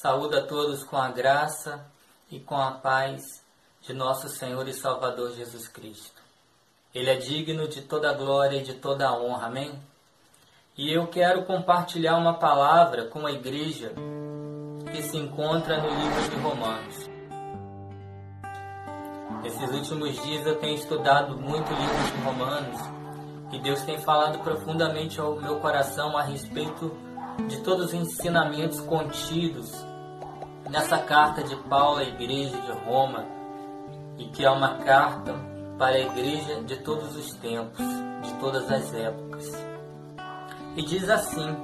Saúdo a todos com a graça e com a paz de nosso Senhor e Salvador Jesus Cristo. Ele é digno de toda glória e de toda honra, amém? E eu quero compartilhar uma palavra com a igreja que se encontra no livro de Romanos. Esses últimos dias eu tenho estudado muito o livro de Romanos e Deus tem falado profundamente ao meu coração a respeito de todos os ensinamentos contidos nessa carta de Paulo à igreja de Roma, e que é uma carta para a igreja de todos os tempos, de todas as épocas. E diz assim: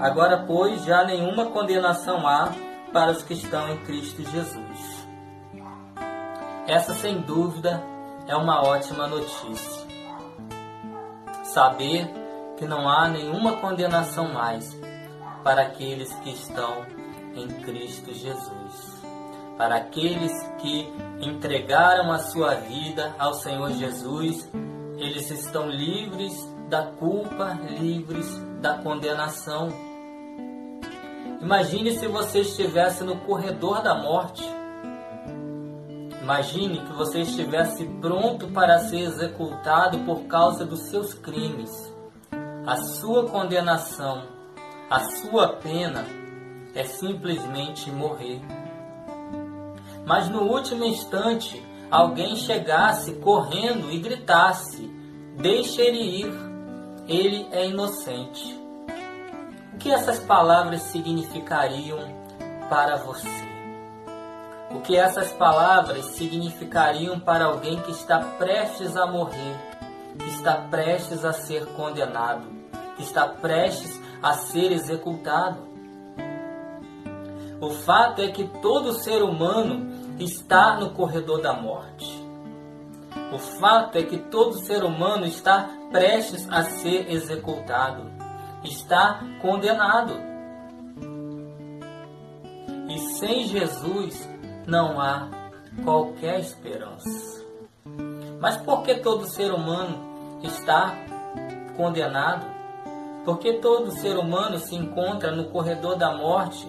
Agora, pois, já nenhuma condenação há para os que estão em Cristo Jesus. Essa, sem dúvida, é uma ótima notícia. Saber que não há nenhuma condenação mais para aqueles que estão em Cristo Jesus. Para aqueles que entregaram a sua vida ao Senhor Jesus, eles estão livres da culpa, livres da condenação. Imagine se você estivesse no corredor da morte. Imagine que você estivesse pronto para ser executado por causa dos seus crimes. A sua condenação, a sua pena é simplesmente morrer. Mas no último instante, alguém chegasse correndo e gritasse: Deixe ele ir, ele é inocente. O que essas palavras significariam para você? O que essas palavras significariam para alguém que está prestes a morrer, que está prestes a ser condenado, que está prestes a ser executado? O fato é que todo ser humano está no corredor da morte. O fato é que todo ser humano está prestes a ser executado, está condenado. E sem Jesus não há qualquer esperança. Mas por que todo ser humano está condenado? Porque todo ser humano se encontra no corredor da morte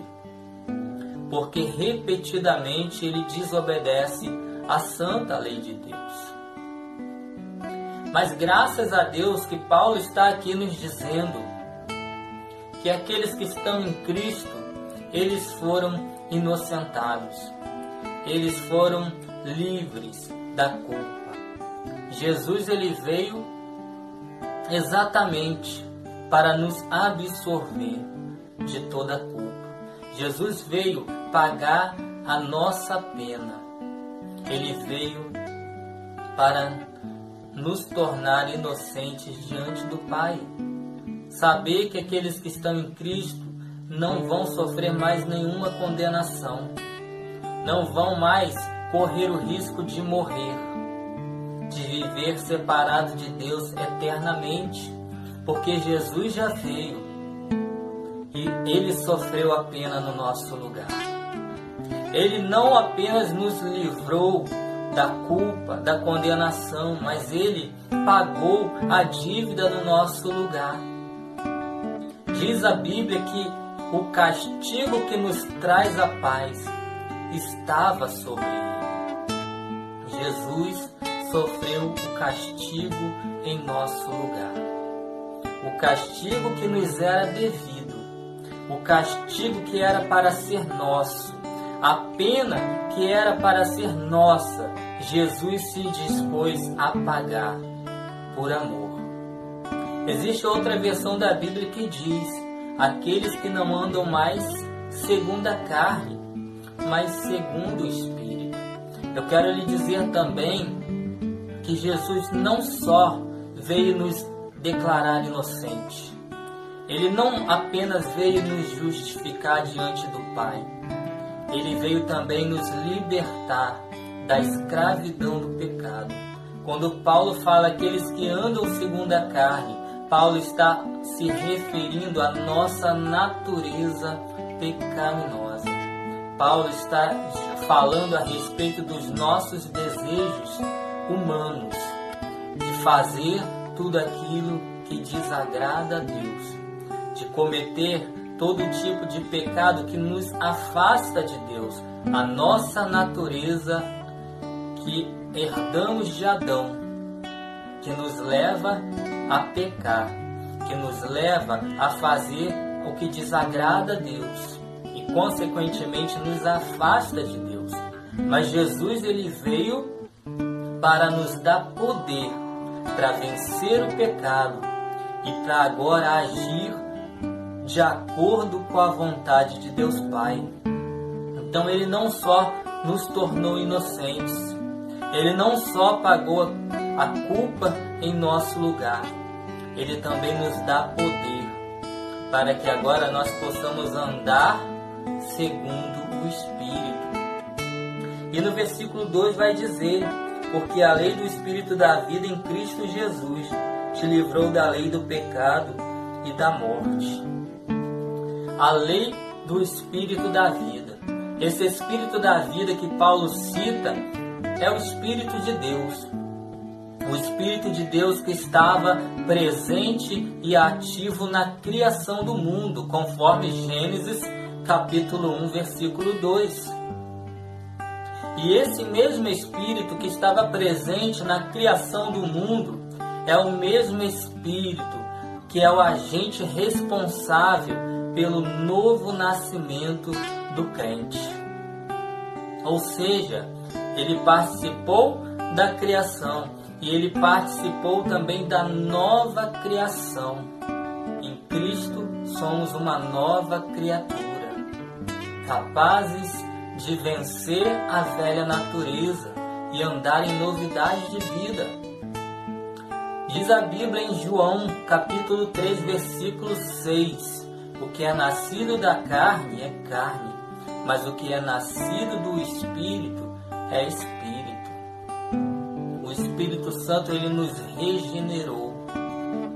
porque repetidamente ele desobedece à santa lei de Deus. Mas graças a Deus que Paulo está aqui nos dizendo que aqueles que estão em Cristo, eles foram inocentados. Eles foram livres da culpa. Jesus ele veio exatamente para nos absorver de toda a culpa. Jesus veio pagar a nossa pena. Ele veio para nos tornar inocentes diante do Pai. Saber que aqueles que estão em Cristo não vão sofrer mais nenhuma condenação, não vão mais correr o risco de morrer, de viver separado de Deus eternamente, porque Jesus já veio ele sofreu a pena no nosso lugar. Ele não apenas nos livrou da culpa, da condenação, mas ele pagou a dívida no nosso lugar. Diz a Bíblia que o castigo que nos traz a paz estava sobre ele. Jesus sofreu o castigo em nosso lugar. O castigo que nos era devido, o castigo que era para ser nosso a pena que era para ser nossa, Jesus se dispôs a pagar por amor. Existe outra versão da Bíblia que diz: aqueles que não andam mais segundo a carne, mas segundo o Espírito. Eu quero lhe dizer também que Jesus não só veio nos declarar inocentes, ele não apenas veio nos justificar diante do Pai, ele veio também nos libertar da escravidão do pecado. Quando Paulo fala aqueles que andam segundo a carne, Paulo está se referindo à nossa natureza pecaminosa. Paulo está falando a respeito dos nossos desejos humanos, de fazer tudo aquilo que desagrada a Deus, de cometer todo tipo de pecado que nos afasta de Deus, a nossa natureza que herdamos de Adão, que nos leva a pecar, que nos leva a fazer o que desagrada a Deus e consequentemente nos afasta de Deus. Mas Jesus ele veio para nos dar poder para vencer o pecado e para agora agir de acordo com a vontade de Deus Pai. Então ele não só nos tornou inocentes, ele não só pagou a culpa em nosso lugar, ele também nos dá poder para que agora nós possamos andar segundo o Espírito. E no versículo 2 vai dizer: Porque a lei do Espírito da vida em Cristo Jesus te livrou da lei do pecado e da morte. A lei do Espírito da vida. Esse Espírito da vida que Paulo cita é o Espírito de Deus. O Espírito de Deus que estava presente e ativo na criação do mundo, conforme Gênesis capítulo 1, versículo 2. E esse mesmo Espírito que estava presente na criação do mundo é o mesmo Espírito que é o agente responsável pelo novo nascimento do crente. Ou seja, ele participou da criação e ele participou também da nova criação. Em Cristo somos uma nova criatura, capazes de vencer a velha natureza e andar em novidade de vida. Diz a Bíblia em João, capítulo 3, versículo 6: O que é nascido da carne é carne, mas o que é nascido do espírito é espírito. O Espírito Santo ele nos regenerou.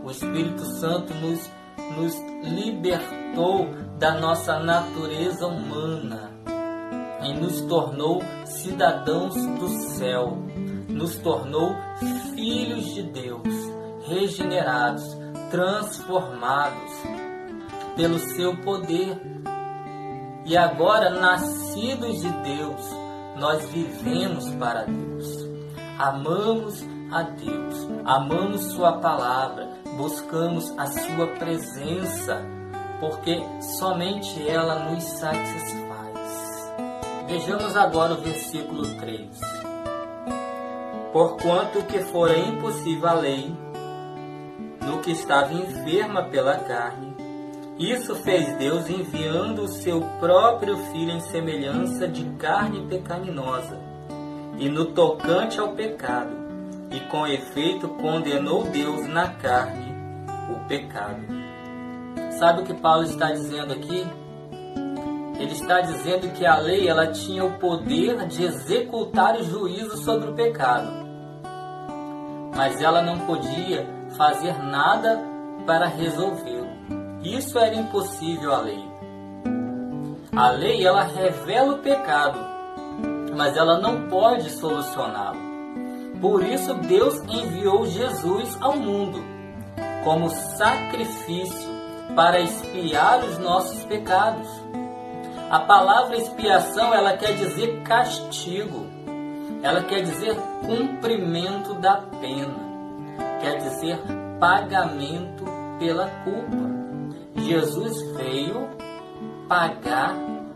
O Espírito Santo nos, nos libertou da nossa natureza humana e nos tornou cidadãos do céu, nos tornou filhos de Deus, regenerados, transformados pelo seu poder. E agora, nascidos de Deus, nós vivemos para Deus, amamos a Deus, amamos Sua palavra, buscamos a Sua presença, porque somente ela nos satisfaz. Vejamos agora o versículo 3. Porquanto que fora impossível a lei, no que estava enferma pela carne, isso fez Deus enviando o seu próprio Filho em semelhança de carne pecaminosa, e no tocante ao pecado, e com efeito condenou Deus na carne o pecado. Sabe o que Paulo está dizendo aqui? Ele está dizendo que a lei ela tinha o poder de executar o juízo sobre o pecado, mas ela não podia fazer nada para resolvê-lo. Isso era impossível à lei. A lei ela revela o pecado, mas ela não pode solucioná-lo. Por isso Deus enviou Jesus ao mundo como sacrifício para expiar os nossos pecados. A palavra expiação, ela quer dizer castigo. Ela quer dizer cumprimento da pena. Quer dizer pagamento pela culpa. Jesus veio pagar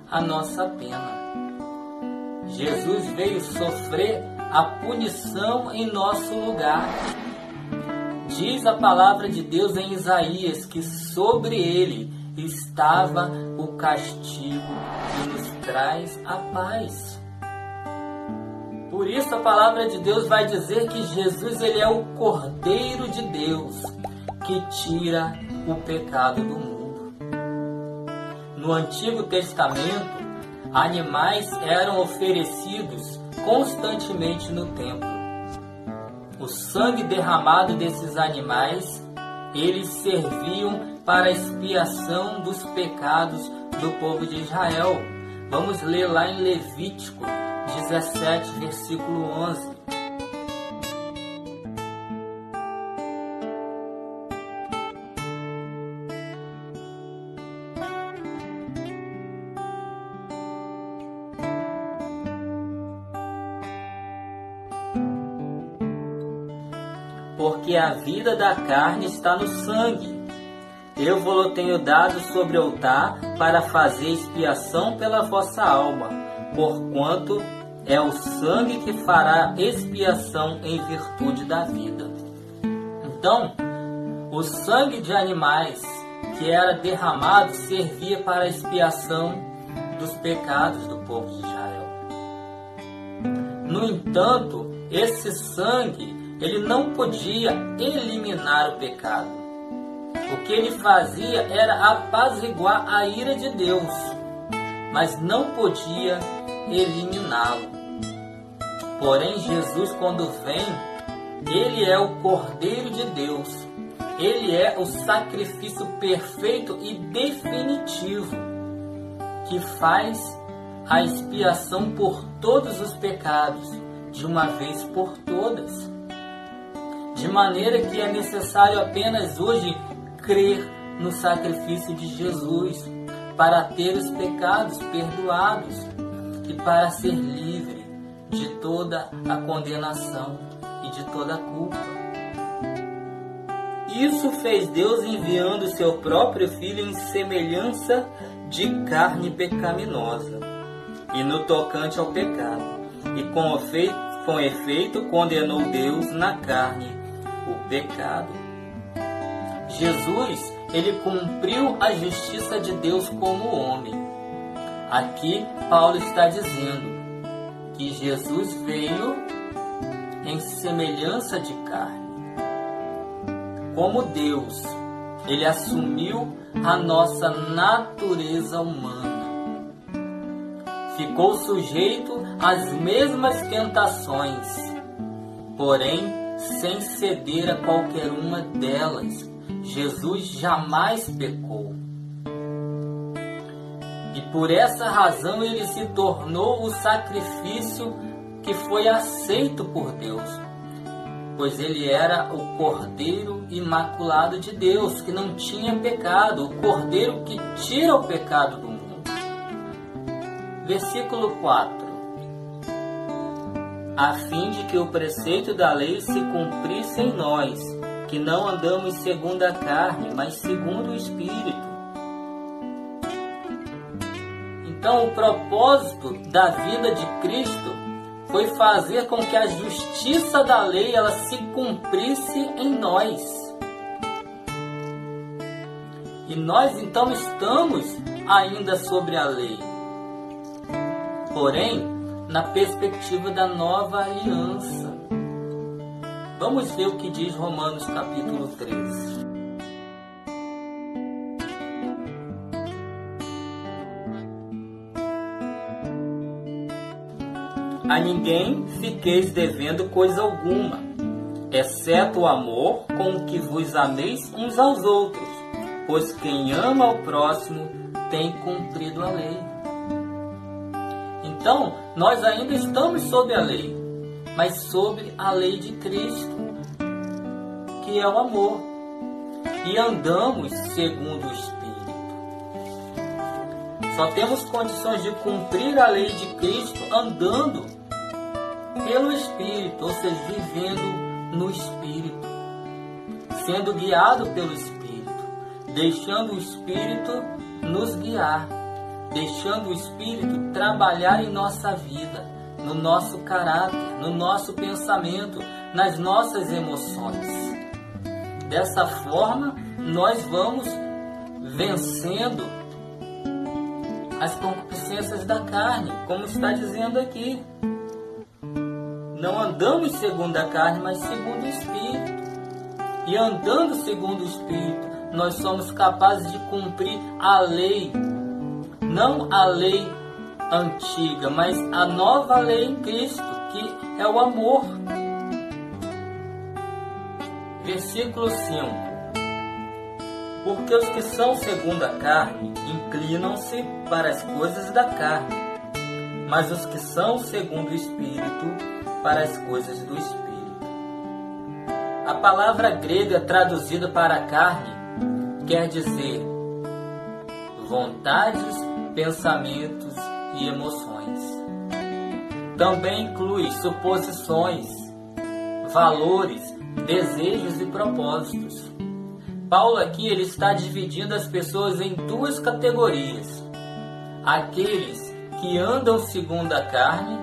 a nossa pena. Jesus veio sofrer a punição em nosso lugar. Diz a palavra de Deus em Isaías que sobre ele estava o castigo que nos traz a paz. Por isso a palavra de Deus vai dizer que Jesus ele é o Cordeiro de Deus que tira o pecado do mundo. No Antigo Testamento, animais eram oferecidos constantemente no templo. O sangue derramado desses animais, eles serviam para a expiação dos pecados do povo de Israel. Vamos ler lá em Levítico 17, versículo 11. Porque a vida da carne está no sangue. Eu vou tenho dado sobre o altar para fazer expiação pela vossa alma, porquanto é o sangue que fará expiação em virtude da vida. Então, o sangue de animais que era derramado servia para a expiação dos pecados do povo de Israel. No entanto, esse sangue ele não podia eliminar o pecado. O que ele fazia era apaziguar a ira de Deus, mas não podia eliminá-lo. Porém, Jesus, quando vem, ele é o Cordeiro de Deus ele é o sacrifício perfeito e definitivo que faz a expiação por todos os pecados, de uma vez por todas. De maneira que é necessário apenas hoje crer no sacrifício de Jesus para ter os pecados perdoados e para ser livre de toda a condenação e de toda a culpa. Isso fez Deus enviando seu próprio Filho em semelhança de carne pecaminosa, e no tocante ao pecado, e com efeito, com efeito condenou Deus na carne o pecado. Jesus, ele cumpriu a justiça de Deus como homem. Aqui Paulo está dizendo que Jesus veio em semelhança de carne como Deus, ele assumiu a nossa natureza humana. Ficou sujeito às mesmas tentações, porém sem ceder a qualquer uma delas. Jesus jamais pecou. E por essa razão ele se tornou o sacrifício que foi aceito por Deus pois ele era o Cordeiro Imaculado de Deus, que não tinha pecado, o Cordeiro que tira o pecado do mundo. Versículo 4: A fim de que o preceito da lei se cumprisse em nós, que não andamos segundo a carne, mas segundo o Espírito. Então, o propósito da vida de Cristo foi fazer com que a justiça da lei ela se cumprisse em nós. E nós então estamos ainda sobre a lei. Porém, na perspectiva da nova aliança. Vamos ver o que diz Romanos capítulo 13. A ninguém fiqueis devendo coisa alguma, exceto o amor com que vos ameis uns aos outros, pois quem ama ao próximo tem cumprido a lei. Então, nós ainda estamos sob a lei, mas sob a lei de Cristo, que é o amor, e andamos segundo o Espírito. Só temos condições de cumprir a lei de Cristo andando pelo Espírito, ou seja, vivendo no Espírito, sendo guiado pelo Espírito, deixando o Espírito nos guiar, deixando o Espírito trabalhar em nossa vida, no nosso caráter, no nosso pensamento, nas nossas emoções. Dessa forma, nós vamos vencendo as concupiscências da carne, como está dizendo aqui. Não andamos segundo a carne, mas segundo o Espírito. E andando segundo o Espírito, nós somos capazes de cumprir a lei. Não a lei antiga, mas a nova lei em Cristo, que é o amor. Versículo 5: Porque os que são segundo a carne inclinam-se para as coisas da carne, mas os que são segundo o Espírito para as coisas do Espírito. A palavra grega traduzida para carne quer dizer vontades, pensamentos e emoções. Também inclui suposições, valores, desejos e propósitos. Paulo aqui ele está dividindo as pessoas em duas categorias: aqueles que andam segundo a carne,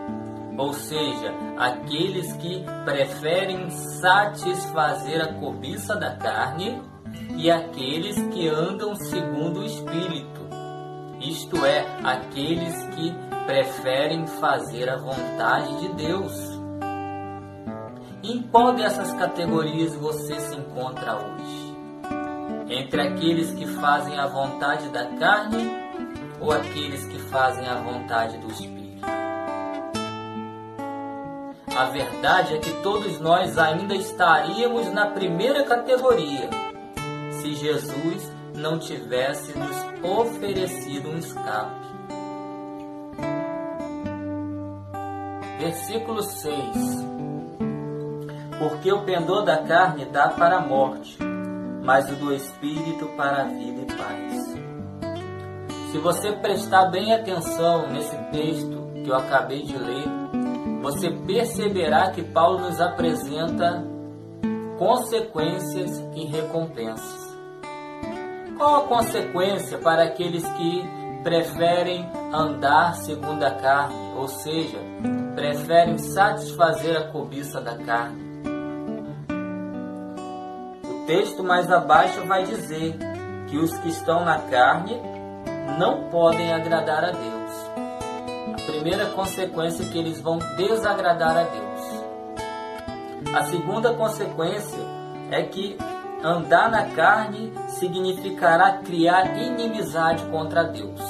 ou seja, aqueles que preferem satisfazer a cobiça da carne, e aqueles que andam segundo o espírito, isto é, aqueles que preferem fazer a vontade de Deus. Em qual dessas categorias você se encontra hoje? Entre aqueles que fazem a vontade da carne ou aqueles que fazem a vontade do Espírito? A verdade é que todos nós ainda estaríamos na primeira categoria se Jesus não tivesse nos oferecido um escape. Versículo 6: Porque o pendor da carne dá para a morte, mas o do espírito para a vida e paz. Se você prestar bem atenção nesse texto que eu acabei de ler, você perceberá que Paulo nos apresenta consequências e recompensas. Qual a consequência para aqueles que preferem andar segundo a carne, ou seja, preferem satisfazer a cobiça da carne? O texto mais abaixo vai dizer que os que estão na carne não podem agradar a Deus. A primeira consequência é que eles vão desagradar a Deus. A segunda consequência é que Andar na carne significará criar inimizade contra Deus.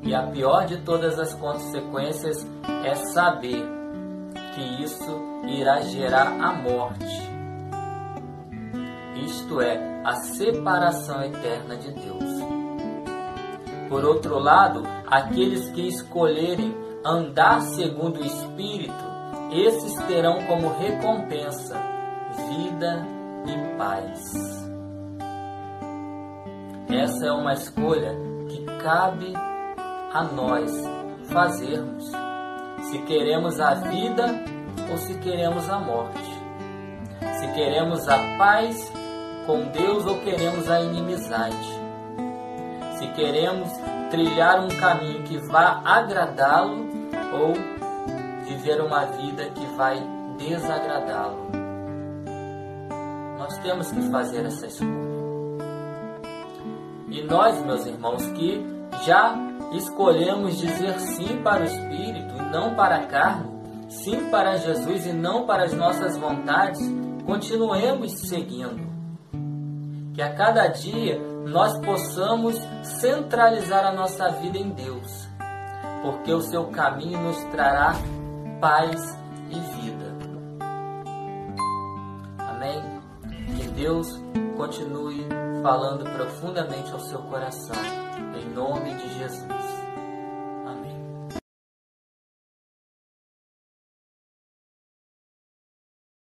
E a pior de todas as consequências é saber que isso irá gerar a morte. Isto é, a separação eterna de Deus. Por outro lado, aqueles que escolherem andar segundo o Espírito, esses terão como recompensa vida e paz. Essa é uma escolha que cabe a nós fazermos. Se queremos a vida ou se queremos a morte. Se queremos a paz com Deus ou queremos a inimizade. Se queremos trilhar um caminho que vá agradá-lo ou viver uma vida que vai desagradá-lo. Nós temos que fazer essa escolha. E nós, meus irmãos, que já escolhemos dizer sim para o Espírito e não para a carne, sim para Jesus e não para as nossas vontades, continuemos seguindo. Que a cada dia nós possamos centralizar a nossa vida em Deus, porque o seu caminho nos trará paz e vida. Deus continue falando profundamente ao seu coração. Em nome de Jesus.